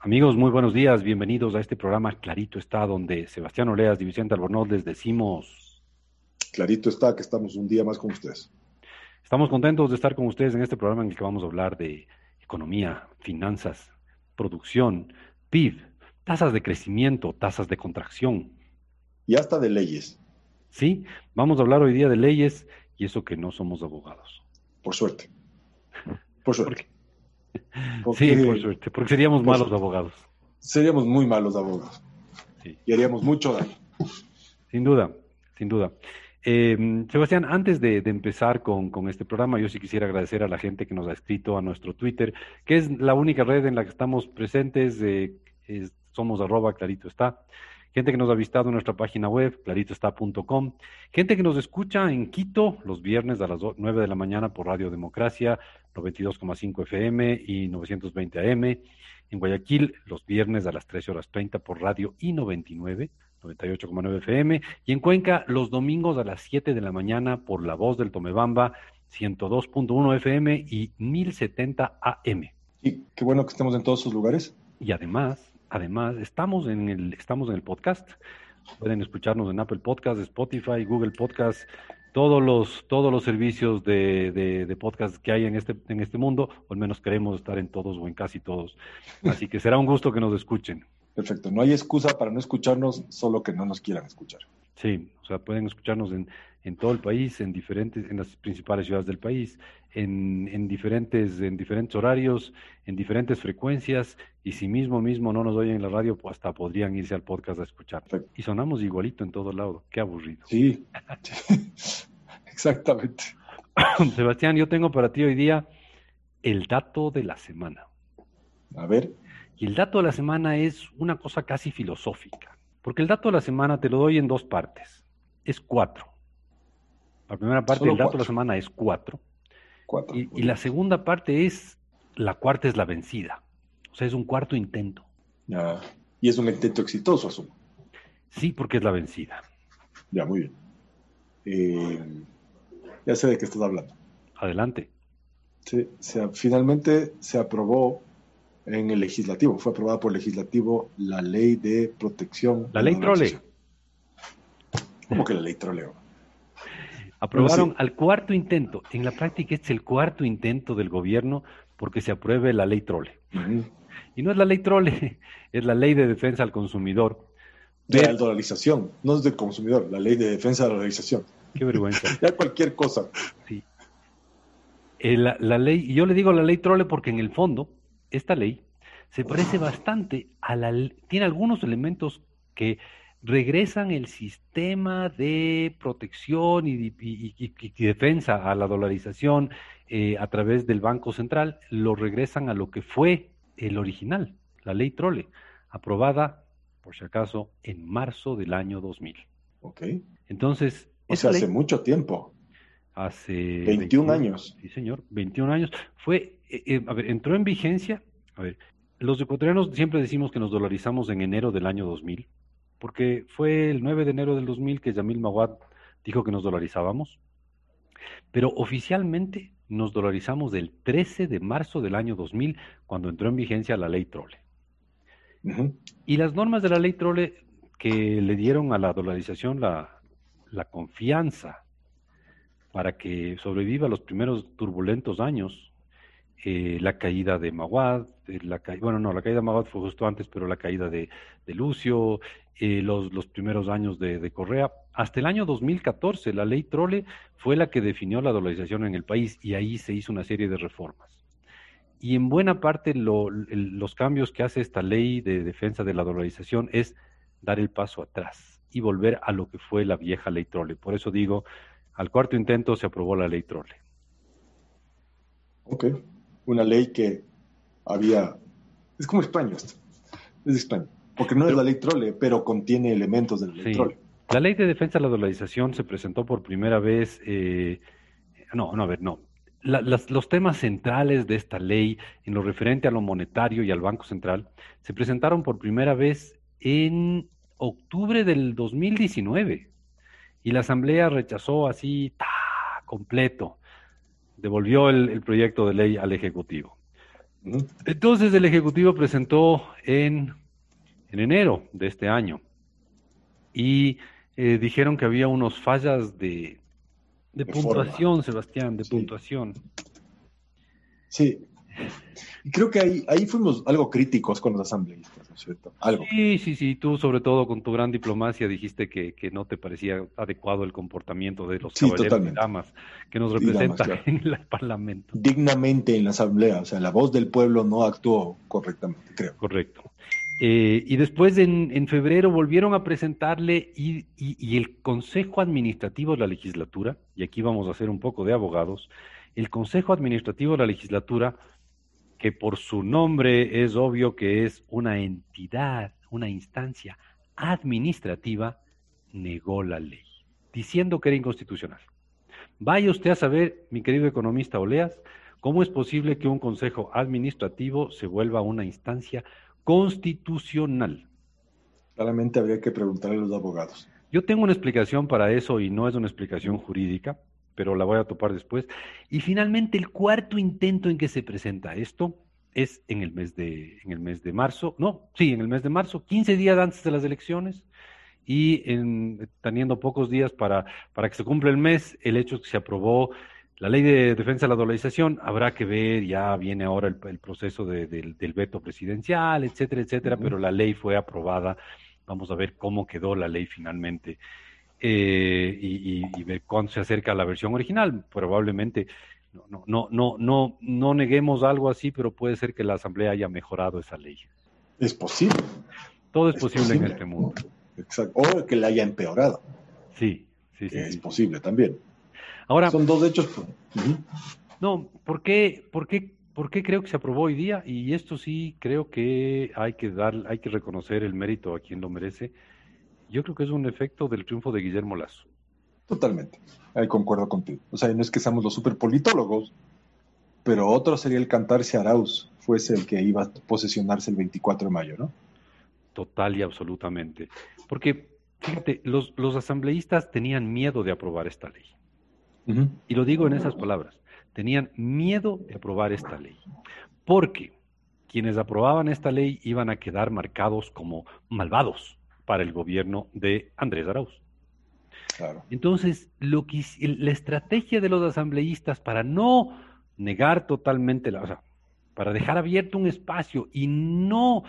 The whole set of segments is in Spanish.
Amigos, muy buenos días. Bienvenidos a este programa Clarito está, donde Sebastián Oleas y Vicente Albornoz les decimos. Clarito está, que estamos un día más con ustedes. Estamos contentos de estar con ustedes en este programa en el que vamos a hablar de economía, finanzas, producción, PIB, tasas de crecimiento, tasas de contracción. Y hasta de leyes. Sí, vamos a hablar hoy día de leyes y eso que no somos abogados. Por suerte. Por suerte. Sí, por suerte, porque seríamos malos abogados. Seríamos muy malos abogados. Y haríamos mucho daño. Sin duda, sin duda. Eh, Sebastián, antes de, empezar con, este programa, yo sí quisiera agradecer a la gente que nos ha escrito a nuestro Twitter, que es la única red en la que estamos presentes. somos arroba clarito está gente que nos ha visitado en nuestra página web, claritoestá.com, gente que nos escucha en Quito los viernes a las 9 de la mañana por Radio Democracia, 92,5 FM y 920 AM, en Guayaquil los viernes a las 13 horas 30 por Radio I99, 98,9 FM, y en Cuenca los domingos a las 7 de la mañana por La Voz del Tomebamba, 102.1 FM y 1070 AM. Y qué bueno que estemos en todos sus lugares. Y además, Además, estamos en el, estamos en el podcast. Pueden escucharnos en Apple Podcast, Spotify, Google Podcast, todos los, todos los servicios de, de, podcast que hay en este, en este mundo, o al menos queremos estar en todos o en casi todos. Así que será un gusto que nos escuchen. Perfecto. No hay excusa para no escucharnos, solo que no nos quieran escuchar. Sí, o sea, pueden escucharnos en, en todo el país, en diferentes, en las principales ciudades del país, en, en, diferentes, en diferentes horarios, en diferentes frecuencias, y si mismo mismo no nos oyen en la radio, pues hasta podrían irse al podcast a escuchar. Y sonamos igualito en todo lado, qué aburrido. Sí, exactamente. Sebastián, yo tengo para ti hoy día el dato de la semana. A ver. Y el dato de la semana es una cosa casi filosófica, porque el dato de la semana te lo doy en dos partes. Es cuatro. La primera parte del dato de la semana es cuatro. cuatro. Y, la segunda parte es, la cuarta es la vencida. O sea, es un cuarto intento. Ya. Y es un intento exitoso, asumo. Sí, porque es la vencida. Ya, muy bien. Eh, ya sé de qué estás hablando. Adelante. Sí, finalmente se aprobó en el legislativo, fue aprobada por el legislativo la ley de protección. La ley trole. ¿Cómo que la ley troleo? Aprobaron al cuarto intento. En la práctica este es el cuarto intento del gobierno porque se apruebe la ley trole. Y no es la ley trole, es la ley de defensa al consumidor. De la dolarización, no es del consumidor, la ley de defensa de la dolarización. Qué vergüenza. ya cualquier cosa. Sí. Eh, la, la, ley, yo le digo la ley trole porque en el fondo, esta ley se parece bastante a la tiene algunos elementos que regresan el sistema de protección y, defensa a la dolarización eh, a través del Banco Central, lo regresan a lo que fue el original, la ley Trole, aprobada, por si acaso, en marzo del año 2000. Ok. Entonces... O sea, hace mucho tiempo. Hace... 21, años. Sí, señor, 21 años. Fue, eh, eh, a ver, entró en vigencia, a ver, los ecuatorianos siempre decimos que nos dolarizamos en enero del año 2000 porque fue el 9 de enero del 2000 que Yamil Mawad dijo que nos dolarizábamos, pero oficialmente nos dolarizamos del 13 de marzo del año 2000, cuando entró en vigencia la ley Trole. Y las normas de la ley Trole que le dieron a la dolarización la, la confianza para que sobreviva los primeros turbulentos años, eh, la caída de Maguad, eh, la bueno, no, la caída de Maguad fue justo antes, pero la caída de, de Lucio, eh, los, los, primeros años de, Correa. Hasta el año 2014, la ley Trole fue la que definió la dolarización en el país y ahí se hizo una serie de reformas. Y en buena parte los cambios que hace esta ley de defensa de la dolarización es dar el paso atrás y volver a lo que fue la vieja ley Trole. Por eso digo, al cuarto intento se aprobó la ley Trole. Ok, una ley que había... Es como España esto. Es España porque no es la ley trole, pero contiene elementos de la ley trole. La ley de defensa de la dolarización se presentó por primera vez, eh, no, no, a ver, no. los temas centrales de esta ley, en lo referente a lo monetario y al Banco Central, se presentaron por primera vez en octubre del 2019 y la Asamblea rechazó así, ta, completo, devolvió el proyecto de ley al Ejecutivo. Entonces el Ejecutivo presentó en, en enero de este año y eh, dijeron que había unos fallas de, de, puntuación, Sebastián, de puntuación. Sí. Y creo que ahí, ahí fuimos algo críticos con los asambleístas, ¿no es cierto? Algo. Sí, sí, sí. Tú, sobre todo con tu gran diplomacia, dijiste que, que no te parecía adecuado el comportamiento de los caballeros y damas que nos representan en el Parlamento. Dignamente en la Asamblea. O sea, la voz del pueblo no actuó correctamente, creo. Correcto. Eh, y después en, en, febrero volvieron a presentarle y, y, y el Consejo Administrativo de la Legislatura, y aquí vamos a hacer un poco de abogados, el Consejo Administrativo de la Legislatura, que por su nombre es obvio que es una entidad, una instancia administrativa, negó la ley, diciendo que era inconstitucional. Vaya usted a saber, mi querido economista Oleas, cómo es posible que un Consejo Administrativo se vuelva una instancia constitucional. Claramente habría que preguntarle a los abogados. Yo tengo una explicación para eso y no es una explicación jurídica pero la voy a topar después. Y finalmente el cuarto intento en que se presenta esto es en el mes de, en el mes de marzo, no, sí, en el mes de marzo, 15 días antes de las elecciones y en, teniendo pocos días para, para que se cumpla el mes, el hecho es que se aprobó la ley de defensa de la dolarización, habrá que ver, ya viene ahora el, proceso del veto presidencial, etcétera, etcétera, pero la ley fue aprobada, vamos a ver cómo quedó la ley finalmente. Eh, y, ver cuándo se acerca a la versión original. Probablemente no, no, no, no, no neguemos algo así, pero puede ser que la Asamblea haya mejorado esa ley. Es posible. Todo es, posible, en este mundo. Exacto. O que la haya empeorado. Sí, sí, sí. Es posible también. Ahora. Son dos hechos. No, ¿por qué, por qué ¿Por qué creo que se aprobó hoy día? Y esto sí creo que hay que dar, hay que reconocer el mérito a quien lo merece. Yo creo que es un efecto del triunfo de Guillermo Lazo. Totalmente, ahí concuerdo contigo. O sea, no es que seamos los superpolitólogos, pero otro sería el cantar si Arauz fuese el que iba a posesionarse el 24 de mayo, ¿no? Total y absolutamente. Porque, fíjate, los, los asambleístas tenían miedo de aprobar esta ley. Y lo digo en esas palabras, tenían miedo de aprobar esta ley. Porque quienes aprobaban esta ley iban a quedar marcados como malvados para el gobierno de Andrés Arauz. Entonces, lo que, la estrategia de los asambleístas para no negar totalmente la, o sea, para dejar abierto un espacio y no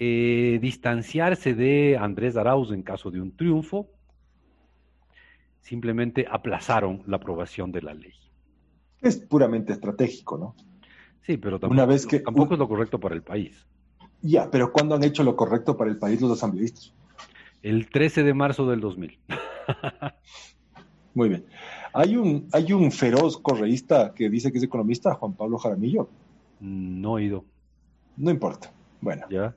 eh, distanciarse de Andrés Arauz en caso de un triunfo, simplemente aplazaron la aprobación de la ley. Es puramente estratégico, ¿no? Sí, pero tampoco, Una vez que, tampoco es lo correcto para el país. Ya, pero ¿cuándo han hecho lo correcto para el país los asambleístas? El 13 de marzo del 2000. Muy bien. Hay un, hay un feroz correísta que dice que es economista, Juan Pablo Jaramillo. No he ido. No importa. Bueno. Ya.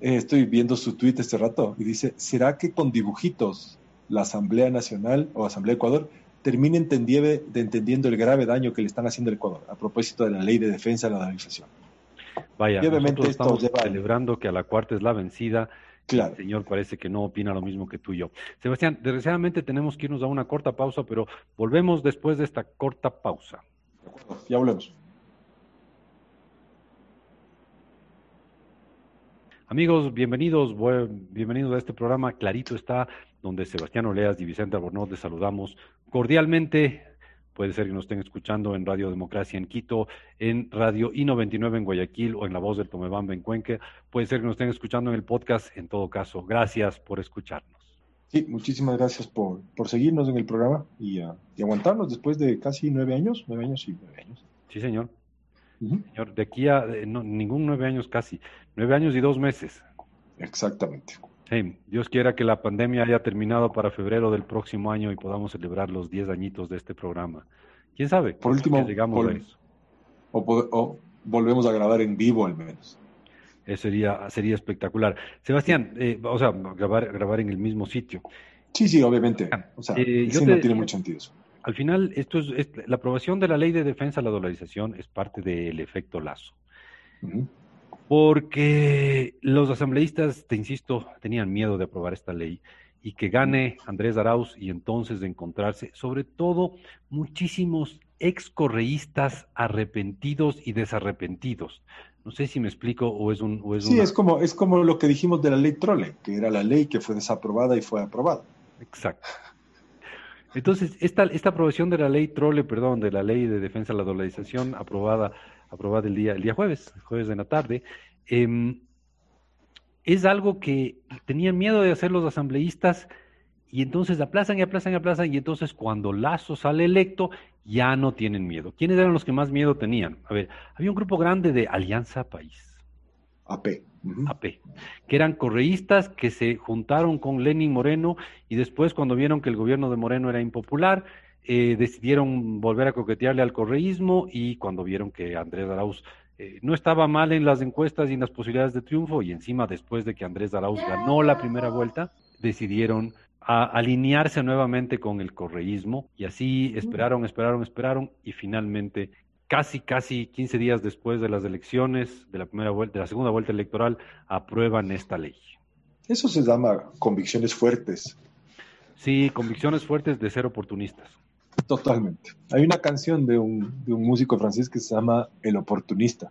Eh, estoy viendo su tweet este rato y dice, ¿será que con dibujitos la Asamblea Nacional o Asamblea de Ecuador termine entendiendo el grave daño que le están haciendo al Ecuador a propósito de la ley de defensa de la dolarización? Vaya, obviamente estamos celebrando que a la cuarta es la vencida Claro. El señor parece que no opina lo mismo que tú y yo. Sebastián, desgraciadamente tenemos que irnos a una corta pausa, pero volvemos después de esta corta pausa. De acuerdo, ya volvemos. Amigos, bienvenidos, bienvenidos a este programa. Clarito está, donde Sebastián Oleas y Vicente Albornoz les saludamos cordialmente Puede ser que nos estén escuchando en Radio Democracia en Quito, en Radio I99 en Guayaquil o en La Voz del Tomebamba en Cuenca. Puede ser que nos estén escuchando en el podcast. En todo caso, gracias por escucharnos. Sí, muchísimas gracias por, por seguirnos en el programa y, uh, y, aguantarnos después de casi nueve años, nueve años y nueve años. Sí, señor. Señor, de aquí a no, ningún nueve años casi, nueve años y dos meses. Exactamente. Dios quiera que la pandemia haya terminado para febrero del próximo año y podamos celebrar los 10 añitos de este programa. ¿Quién sabe? Por último, llegamos a eso. O, volvemos a grabar en vivo al menos. Eso sería, sería espectacular. Sebastián, eh, o sea, grabar, grabar en el mismo sitio. Sí, sí, obviamente. O sea, eh, no tiene mucho sentido Al final, esto es, la aprobación de la ley de defensa de la dolarización es parte del efecto lazo porque los asambleístas, te insisto, tenían miedo de aprobar esta ley y que gane Andrés Arauz y entonces de encontrarse, sobre todo, muchísimos excorreístas arrepentidos y desarrepentidos. No sé si me explico o es un... O es sí, es, como, es como lo que dijimos de la ley Trole, que era la ley que fue desaprobada y fue aprobada. Exacto. Entonces, esta, esta aprobación de la ley Trole, perdón, de la ley de defensa de la dolarización aprobada, aprobada el, día, el día jueves, jueves de la tarde, eh, es algo que tenían miedo de hacer los asambleístas y entonces aplazan y aplazan y aplazan y entonces cuando Lazo sale electo ya no tienen miedo. ¿Quiénes eran los que más miedo tenían? A ver, había un grupo grande de Alianza País. AP. AP, que eran correístas que se juntaron con Lenin Moreno y después cuando vieron que el gobierno de Moreno era impopular, eh, decidieron volver a coquetearle al correísmo y cuando vieron que Andrés Arauz eh, no estaba mal en las encuestas y en las posibilidades de triunfo y encima después de que Andrés Arauz ganó la primera vuelta, decidieron alinearse nuevamente con el correísmo y así esperaron, esperaron, esperaron y finalmente casi, casi 15 días después de las elecciones, de la primera vuelta, de la segunda vuelta electoral, aprueban esta ley. Eso se llama convicciones fuertes. Sí, convicciones fuertes de ser oportunistas. Totalmente. Hay una canción de un, de un músico francés que se llama El Oportunista.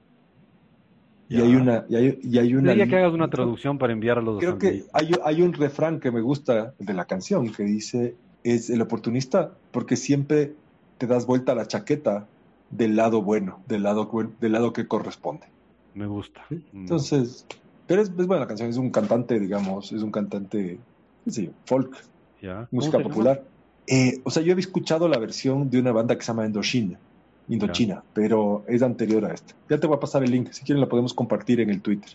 Y hay una. Y hay, y hay una que hagas una traducción para enviar a los Creo que hay, hay, un refrán que me gusta de la canción que dice: Es el oportunista porque siempre te das vuelta a la chaqueta del lado bueno, del lado, del lado que corresponde. Me gusta. Entonces, pero es, buena la canción, es un cantante, digamos, es un cantante, sí, folk, música popular. Eh, o sea, yo había escuchado la versión de una banda que se llama Indochina, Indochina, pero es anterior a esta. Ya te voy a pasar el link, si quieren la podemos compartir en el Twitter.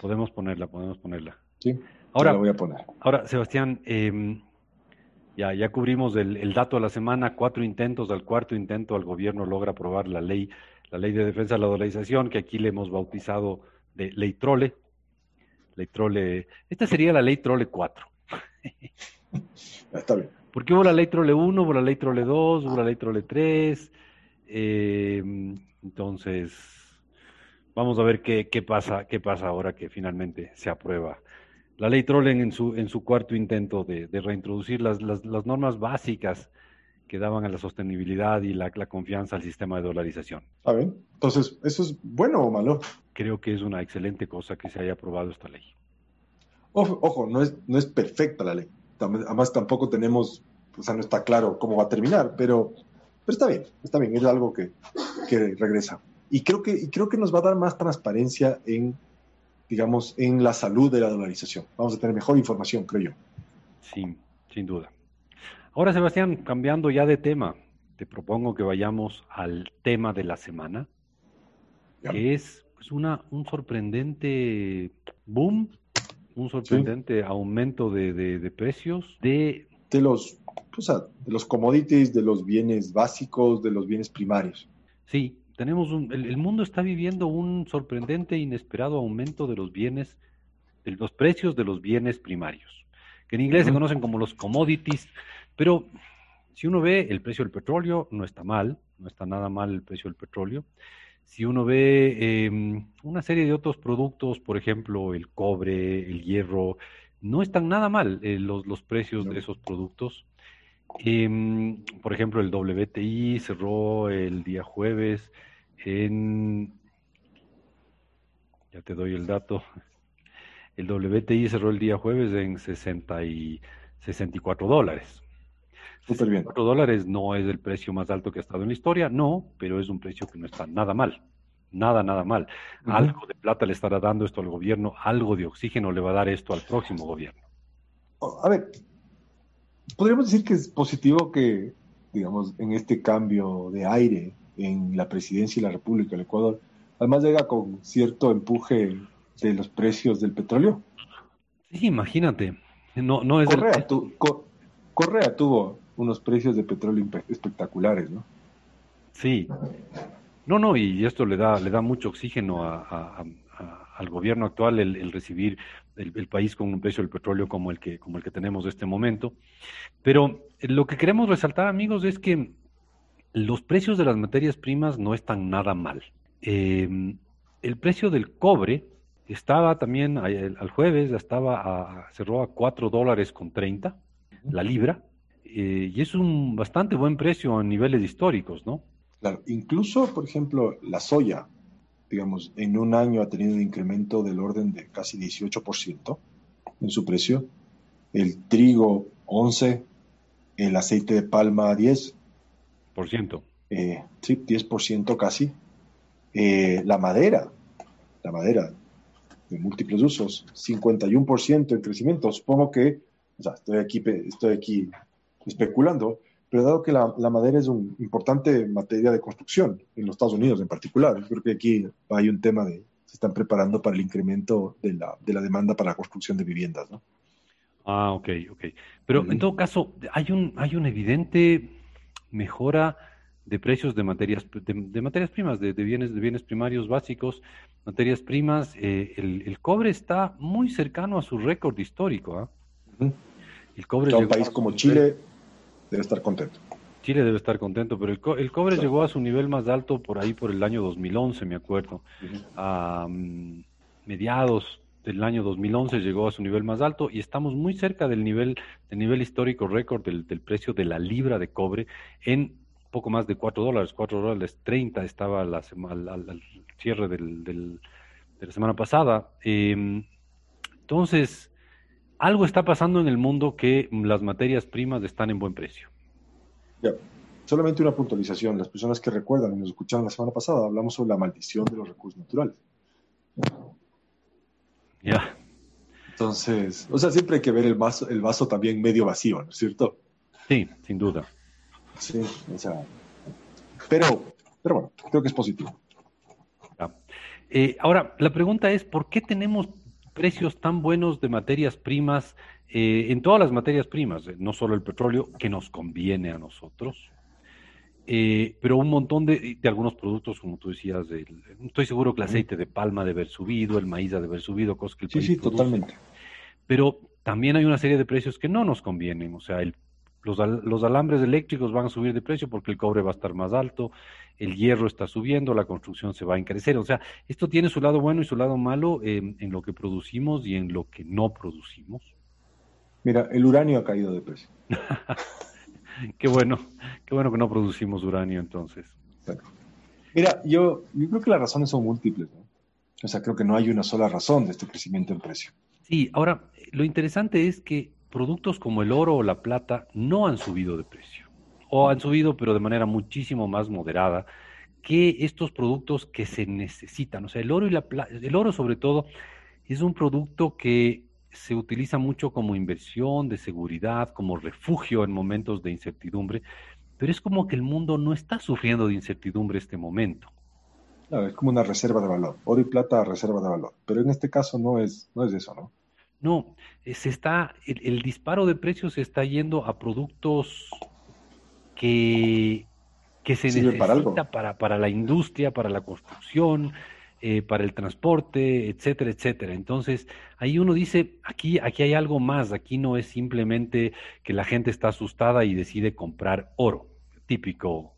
Podemos ponerla, podemos ponerla. Sí, ahora la voy a poner. Ahora, Sebastián, eh, ya, ya cubrimos el, dato de la semana, cuatro intentos, al cuarto intento el gobierno logra aprobar la ley, la ley de defensa de la dolarización, que aquí le hemos bautizado de ley trole. Ley trole, esta sería la ley trole 4. Está bien. Porque hubo la ley trole 1, hubo la ley trole 2, hubo la ley trole 3. Eh, entonces, vamos a ver qué, qué, pasa, qué pasa ahora que finalmente se aprueba la ley Trollen en su, en su cuarto intento de, reintroducir las, las, normas básicas que daban a la sostenibilidad y la, confianza al sistema de dolarización. A ver, entonces, ¿eso es bueno o malo? Creo que es una excelente cosa que se haya aprobado esta ley. Ojo, ojo no, es, no es perfecta la ley. Además, tampoco tenemos, o sea, no está claro cómo va a terminar, pero, pero está bien, está bien, es algo que, que regresa. Y creo que, y creo que nos va a dar más transparencia en digamos, en la salud de la dolarización. Vamos a tener mejor información, creo yo. Sí, sin duda. Ahora, Sebastián, cambiando ya de tema, te propongo que vayamos al tema de la semana, que es pues, una, un sorprendente boom, un sorprendente aumento de, precios de... De los, de los commodities, de los bienes básicos, de los bienes primarios. Sí, tenemos el, mundo está viviendo un sorprendente e inesperado aumento de los bienes, de los precios de los bienes primarios, que en inglés se conocen como los commodities, pero si uno ve el precio del petróleo, no está mal, no está nada mal el precio del petróleo. Si uno ve em, una serie de otros productos, por ejemplo, el cobre, el hierro, no están nada mal eh, los, los precios de esos productos. Em, por ejemplo, el WTI cerró el día jueves en, ya te doy el dato, el WTI cerró el día jueves en 60 y 64 dólares. Súper bien. 64 dólares no es el precio más alto que ha estado en la historia, no, pero es un precio que no está nada mal. Nada, nada mal. Algo de plata le estará dando esto al gobierno, algo de oxígeno le va a dar esto al próximo gobierno. A ver, podríamos decir que es positivo que, digamos, en este cambio de aire en la presidencia y la República del Ecuador, además llega con cierto empuje de los precios del petróleo. Sí, imagínate. No, no es Correa, tuvo unos precios de petróleo espectaculares, ¿no? Sí. No, no, y esto le da, le da mucho oxígeno al gobierno actual el recibir el, país con un precio del petróleo como el que como el que tenemos en este momento. Pero lo que queremos resaltar, amigos, es que los precios de las materias primas no están nada mal. Em, el precio del cobre estaba también al jueves, estaba a, cerró a 4 dólares con 30 la libra, eh, y es un bastante buen precio a niveles históricos, ¿no? Claro, incluso, por ejemplo, la soya, digamos, en un año ha tenido un incremento del orden de casi 18% en su precio, el trigo 11, el aceite de palma 10. Por ciento. Eh, sí, 10% casi. Eh, la madera, la madera de múltiples usos, 51% en crecimiento. Supongo que, o sea, estoy aquí, estoy aquí especulando, pero dado que la, madera es una importante materia de construcción en los Estados Unidos en particular, yo creo que aquí hay un tema de, se están preparando para el incremento de la, de la demanda para la construcción de viviendas, ¿no? Ah, ok, ok. Pero en todo caso, hay un, hay una evidente mejora de precios de materias, de, materias primas, de, bienes, de bienes primarios básicos, materias primas. Eh, el, cobre está muy cercano a su récord histórico. ¿ah? El cobre un país como Chile debe estar contento. Chile debe estar contento, pero el, cobre llegó a su nivel más alto por ahí por el año 2011, me acuerdo. A mm, mediados del año 2011 llegó a su nivel más alto y estamos muy cerca del nivel, del nivel histórico récord del, precio de la libra de cobre en poco más de 4 dólares, 4 dólares 30 estaba la al, cierre del, de la semana pasada. Em, entonces, algo está pasando en el mundo que las materias primas están en buen precio. Ya, solamente una puntualización. Las personas que recuerdan y nos escucharon la semana pasada, hablamos sobre la maldición de los recursos naturales. Ya. Entonces, o sea, siempre hay que ver el vaso, el vaso también medio vacío, ¿no es cierto? Sí, sin duda. Sí, o sea, pero, pero bueno, creo que es positivo. Eh, ahora, la pregunta es, ¿por qué tenemos precios tan buenos de materias primas eh, en todas las materias primas, eh, no solo el petróleo, que nos conviene a nosotros? Eh, pero un montón de, algunos productos, como tú decías, estoy seguro que el aceite de palma debe haber subido, el maíz debe haber subido, cosas que el Sí, sí, totalmente. Pero también hay una serie de precios que no nos convienen, o sea, los, los alambres eléctricos van a subir de precio porque el cobre va a estar más alto, el hierro está subiendo, la construcción se va a encarecer, o sea, esto tiene su lado bueno y su lado malo en lo que producimos y en lo que no producimos. Mira, el uranio ha caído de precio. qué bueno, qué bueno que no producimos uranio entonces. Mira, yo, yo creo que las razones son múltiples, ¿no? O sea, creo que no hay una sola razón de este crecimiento en precio. Sí, ahora, lo interesante es que productos como el oro o la plata no han subido de precio, o han subido pero de manera muchísimo más moderada que estos productos que se necesitan. O sea, el oro y la plata, el oro sobre todo, es un producto que se utiliza mucho como inversión de seguridad, como refugio en momentos de incertidumbre, pero es como que el mundo no está sufriendo de incertidumbre este momento. Claro, es como una reserva de valor, oro y plata reserva de valor, pero en este caso no es, no es eso, ¿no? No, eh, se está, el, disparo de precios se está yendo a productos que, que se necesita para, para la industria, para la construcción, eh, para el transporte, etcétera, etcétera. Entonces, ahí uno dice, aquí, aquí hay algo más, aquí no es simplemente que la gente está asustada y decide comprar oro, típico,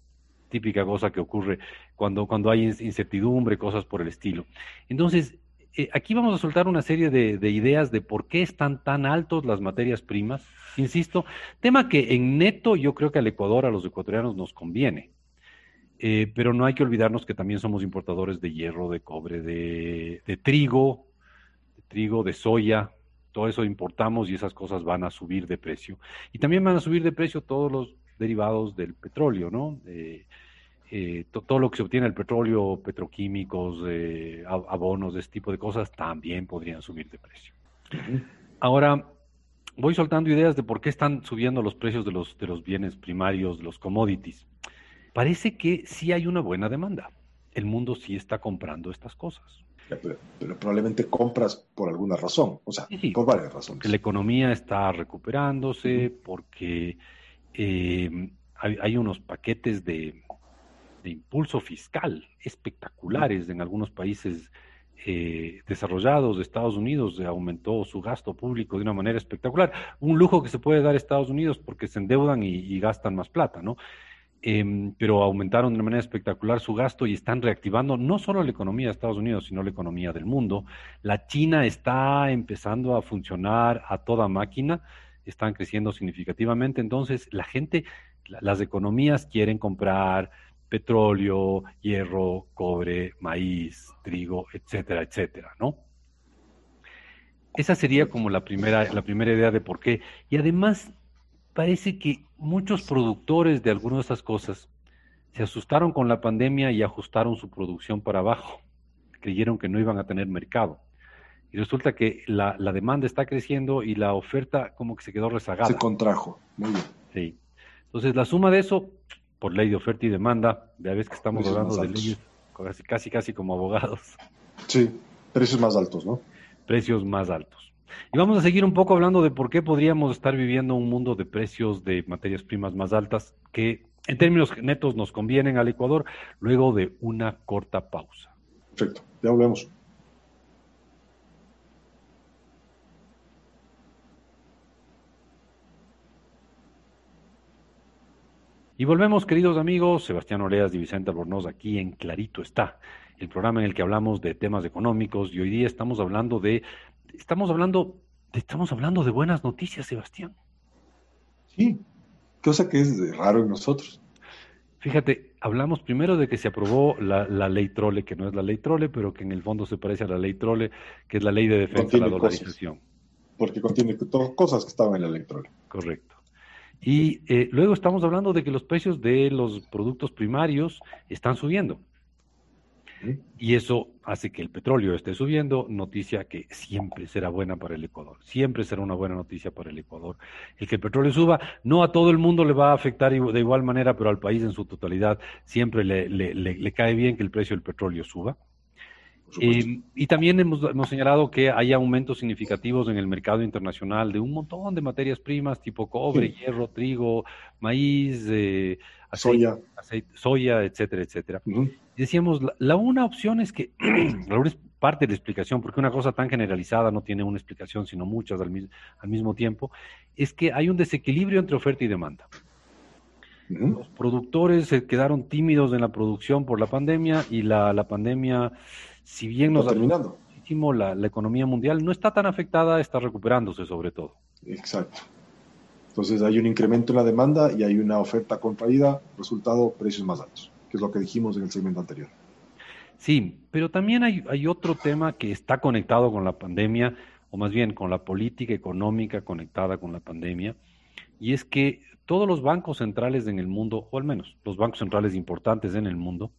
típica cosa que ocurre cuando, cuando hay incertidumbre, cosas por el estilo. Entonces, eh, aquí vamos a soltar una serie de, de, ideas de por qué están tan altos las materias primas. Insisto, tema que en neto yo creo que al Ecuador, a los ecuatorianos nos conviene. Eh, pero no hay que olvidarnos que también somos importadores de hierro, de cobre, de, trigo, de trigo, de soya, todo eso importamos y esas cosas van a subir de precio. Y también van a subir de precio todos los derivados del petróleo, ¿no? Eh, eh, todo lo que se obtiene del petróleo, petroquímicos, abonos, este tipo de cosas, también podrían subir de precio. Ahora, voy soltando ideas de por qué están subiendo los precios de los, de los bienes primarios, los commodities parece que sí hay una buena demanda. El mundo sí está comprando estas cosas. pero, probablemente compras por alguna razón, o sea, por varias razones. La economía está recuperándose porque eh, hay, unos paquetes de, impulso fiscal espectaculares en algunos países eh, desarrollados de Estados Unidos aumentó su gasto público de una manera espectacular. Un lujo que se puede dar a Estados Unidos porque se endeudan y gastan más plata, ¿no? em, pero aumentaron de manera espectacular su gasto y están reactivando no solo la economía de Estados Unidos, sino la economía del mundo. La China está empezando a funcionar a toda máquina, están creciendo significativamente, entonces la gente, las economías quieren comprar petróleo, hierro, cobre, maíz, trigo, etcétera, etcétera, ¿no? Esa sería como la primera, la primera idea de por qué. Y además, parece que muchos productores de algunas de estas cosas se asustaron con la pandemia y ajustaron su producción para abajo. Creyeron que no iban a tener mercado. Y resulta que la, demanda está creciendo y la oferta como que se quedó rezagada. Se contrajo. Muy bien. Sí. Entonces, la suma de eso, por ley de oferta y demanda, ya ves que estamos hablando de leyes casi, casi, casi como abogados. Sí, precios más altos, ¿no? precios más altos. Y vamos a seguir un poco hablando de por qué podríamos estar viviendo un mundo de precios de materias primas más altas que en términos netos nos convienen al Ecuador luego de una corta pausa. Perfecto, ya volvemos. Y volvemos, queridos amigos, Sebastián Oleas y Vicente Albornoz aquí en Clarito está el programa en el que hablamos de temas económicos y hoy día estamos hablando de, estamos hablando, estamos hablando de buenas noticias, Sebastián. Sí, cosa que es raro en nosotros. Fíjate, hablamos primero de que se aprobó la, ley Trole, que no es la ley Trole, pero que en el fondo se parece a la ley Trole, que es la ley de defensa de la dolarización. porque contiene cosas que estaban en la ley Trole. Correcto. Y eh, luego estamos hablando de que los precios de los productos primarios están subiendo. Y eso hace que el petróleo esté subiendo, noticia que siempre será buena para el Ecuador, siempre será una buena noticia para el Ecuador. El que el petróleo suba, no a todo el mundo le va a afectar de igual manera, pero al país en su totalidad siempre le, le, cae bien que el precio del petróleo suba. Eh, y también hemos, hemos, señalado que hay aumentos significativos en el mercado internacional de un montón de materias primas tipo cobre, hierro, trigo, maíz, eh, soya. soya, etcétera, etcétera. Decíamos, la, una opción es que, es parte de la explicación, porque una cosa tan generalizada no tiene una explicación, sino muchas al, al mismo tiempo, es que hay un desequilibrio entre oferta y demanda. Los productores se quedaron tímidos en la producción por la pandemia y la, la pandemia, si bien nos terminando. La, la economía mundial no está tan afectada, está recuperándose sobre todo. Exacto. Entonces hay un incremento en la demanda y hay una oferta contraída, resultado precios más altos, que es lo que dijimos en el segmento anterior. Sí, pero también hay, hay otro tema que está conectado con la pandemia, o más bien con la política económica conectada con la pandemia, y es que todos los bancos centrales en el mundo, o al menos los bancos centrales importantes en el mundo,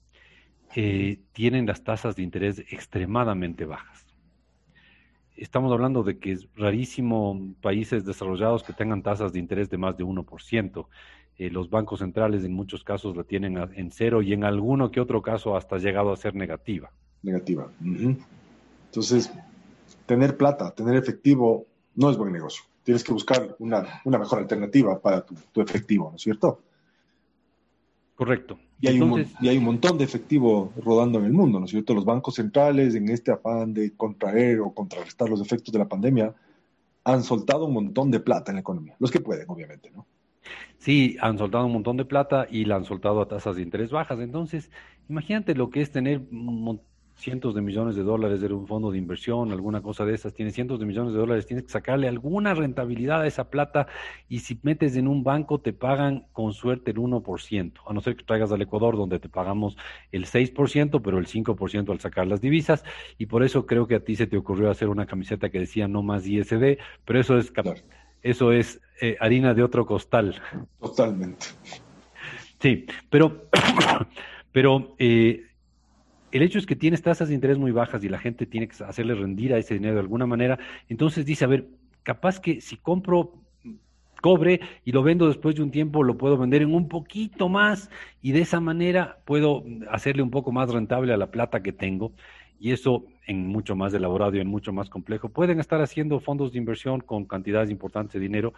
eh, tienen las tasas de interés extremadamente bajas estamos hablando de que es rarísimo países desarrollados que tengan tasas de interés de más de 1%. Eh, los bancos centrales en muchos casos la tienen en cero y en alguno que otro caso hasta ha llegado a ser negativa. Negativa. Entonces, tener plata, tener efectivo, no es buen negocio. Tienes que buscar una, mejor alternativa para tu efectivo, ¿no es cierto? Correcto. Y hay, un, y hay un montón de efectivo rodando en el mundo, ¿no es cierto? Los bancos centrales, en este afán de contraer o contrarrestar los efectos de la pandemia, han soltado un montón de plata en la economía. Los que pueden, obviamente, ¿no? Sí, han soltado un montón de plata y la han soltado a tasas de interés bajas. Entonces, imagínate lo que es tener un cientos de millones de dólares de un fondo de inversión, alguna cosa de esas, tienes cientos de millones de dólares, tienes que sacarle alguna rentabilidad a esa plata y si metes en un banco te pagan con suerte el 1%, a no ser que traigas al Ecuador donde te pagamos el 6%, pero el 5% al sacar las divisas y por eso creo que a ti se te ocurrió hacer una camiseta que decía no más ISD, pero eso es, eso es eh, harina de otro costal. Totalmente. Sí, pero, pero eh, el hecho es que tienes tasas de interés muy bajas y la gente tiene que hacerle rendir a ese dinero de alguna manera. Entonces dice, a ver, capaz que si compro cobre y lo vendo después de un tiempo, lo puedo vender en un poquito más y de esa manera puedo hacerle un poco más rentable a la plata que tengo. Y eso en mucho más elaborado y en mucho más complejo. Pueden estar haciendo fondos de inversión con cantidades importantes de dinero.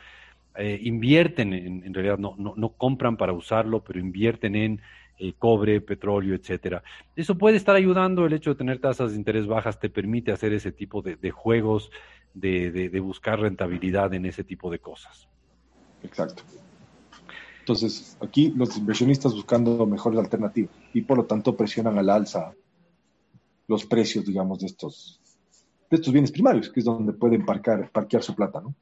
Eh, invierten, en, en realidad no, no, no compran para usarlo, pero invierten en el cobre, petróleo, etcétera. Eso puede estar ayudando, el hecho de tener tasas de interés bajas te permite hacer ese tipo de, juegos, de, buscar rentabilidad en ese tipo de cosas. Exacto. Entonces, aquí los inversionistas buscando mejores alternativas y por lo tanto presionan al alza los precios, digamos, de estos, de estos bienes primarios, que es donde pueden parquear, parquear su plata, ¿no?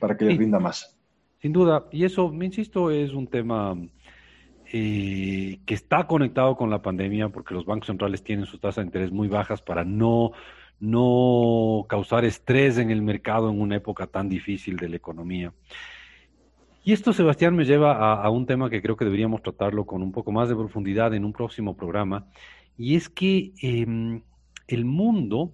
Para que les rinda más. Sin duda, y eso, me insisto, es un tema eh, que está conectado con la pandemia, porque los bancos centrales tienen sus tasas de interés muy bajas para no, no causar estrés en el mercado en una época tan difícil de la economía. Y esto, Sebastián, me lleva a, un tema que creo que deberíamos tratarlo con un poco más de profundidad en un próximo programa, y es que em, el mundo,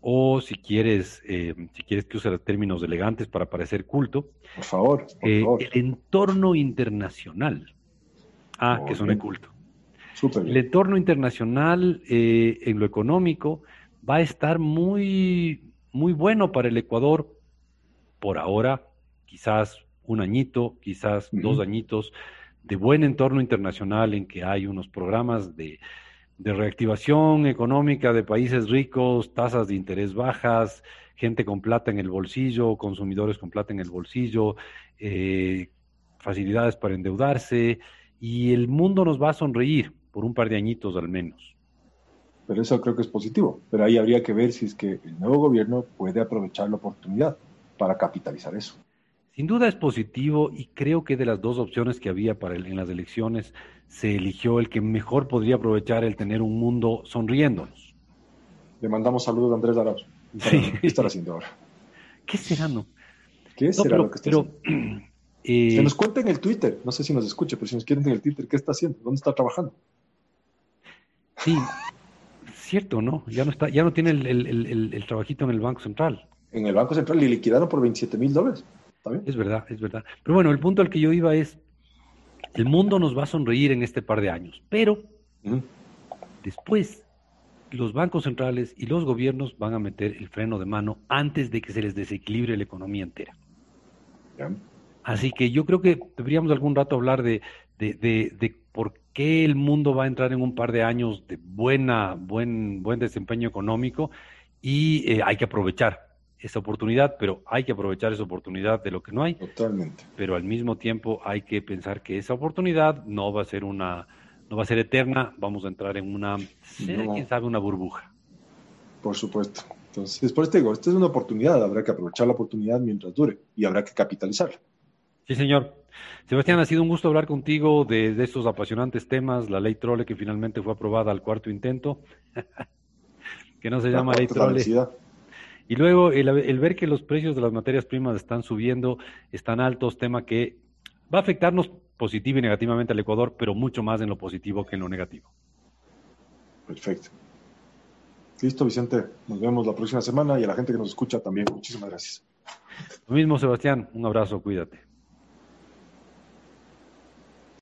o si quieres, em, si quieres que use términos elegantes para parecer culto, por favor, eh, el entorno internacional. Ah, que son de culto. El entorno internacional eh, en lo económico va a estar muy, muy bueno para el Ecuador. Por ahora, quizás un añito, quizás dos añitos de buen entorno internacional en que hay unos programas de, reactivación económica de países ricos, tasas de interés bajas, gente con plata en el bolsillo, consumidores con plata en el bolsillo, eh, facilidades para endeudarse, y el mundo nos va a sonreír por un par de añitos al menos. Pero eso creo que es positivo, pero ahí habría que ver si es que el nuevo gobierno puede aprovechar la oportunidad para capitalizar eso. Sin duda es positivo y creo que de las dos opciones que había para en las elecciones se eligió el que mejor podría aprovechar el tener un mundo sonriéndonos. Le mandamos saludos a Andrés Arauz. ¿Qué estará haciendo ahora? ¿Qué será, no? ¿Qué será lo que está haciendo? Eh, nos cuenta en el Twitter, no sé si nos escucha, pero si nos quieren en el Twitter, ¿qué está haciendo? ¿Dónde está trabajando? Sí, cierto, ¿no? Ya no está, ya no tiene el, el, el trabajito en el Banco Central. En el Banco Central le liquidaron por 27 mil dólares. Es verdad, es verdad. Pero bueno, el punto al que yo iba es, el mundo nos va a sonreír en este par de años, pero después los bancos centrales y los gobiernos van a meter el freno de mano antes de que se les desequilibre la economía entera. Así que yo creo que deberíamos algún rato hablar de, de, de, por qué el mundo va a entrar en un par de años de buena, buen, buen desempeño económico y eh, hay que aprovechar esa oportunidad, pero hay que aprovechar esa oportunidad de lo que no hay. Totalmente. Pero al mismo tiempo hay que pensar que esa oportunidad no va a ser una, no va a ser eterna, vamos a entrar en una, quién sabe, una burbuja. Por supuesto. Entonces, por esto digo, esta es una oportunidad, habrá que aprovechar la oportunidad mientras dure y habrá que capitalizarla. Sí, señor. Sebastián, ha sido un gusto hablar contigo de, de estos apasionantes temas, la ley Trole que finalmente fue aprobada al cuarto intento, que no se llama ley Trole. Y luego el, ver que los precios de las materias primas están subiendo, están altos, tema que va a afectarnos positivo y negativamente al Ecuador, pero mucho más en lo positivo que en lo negativo. Perfecto. Listo, Vicente. Nos vemos la próxima semana y a la gente que nos escucha también. Muchísimas gracias. Lo mismo, Sebastián. Un abrazo, cuídate.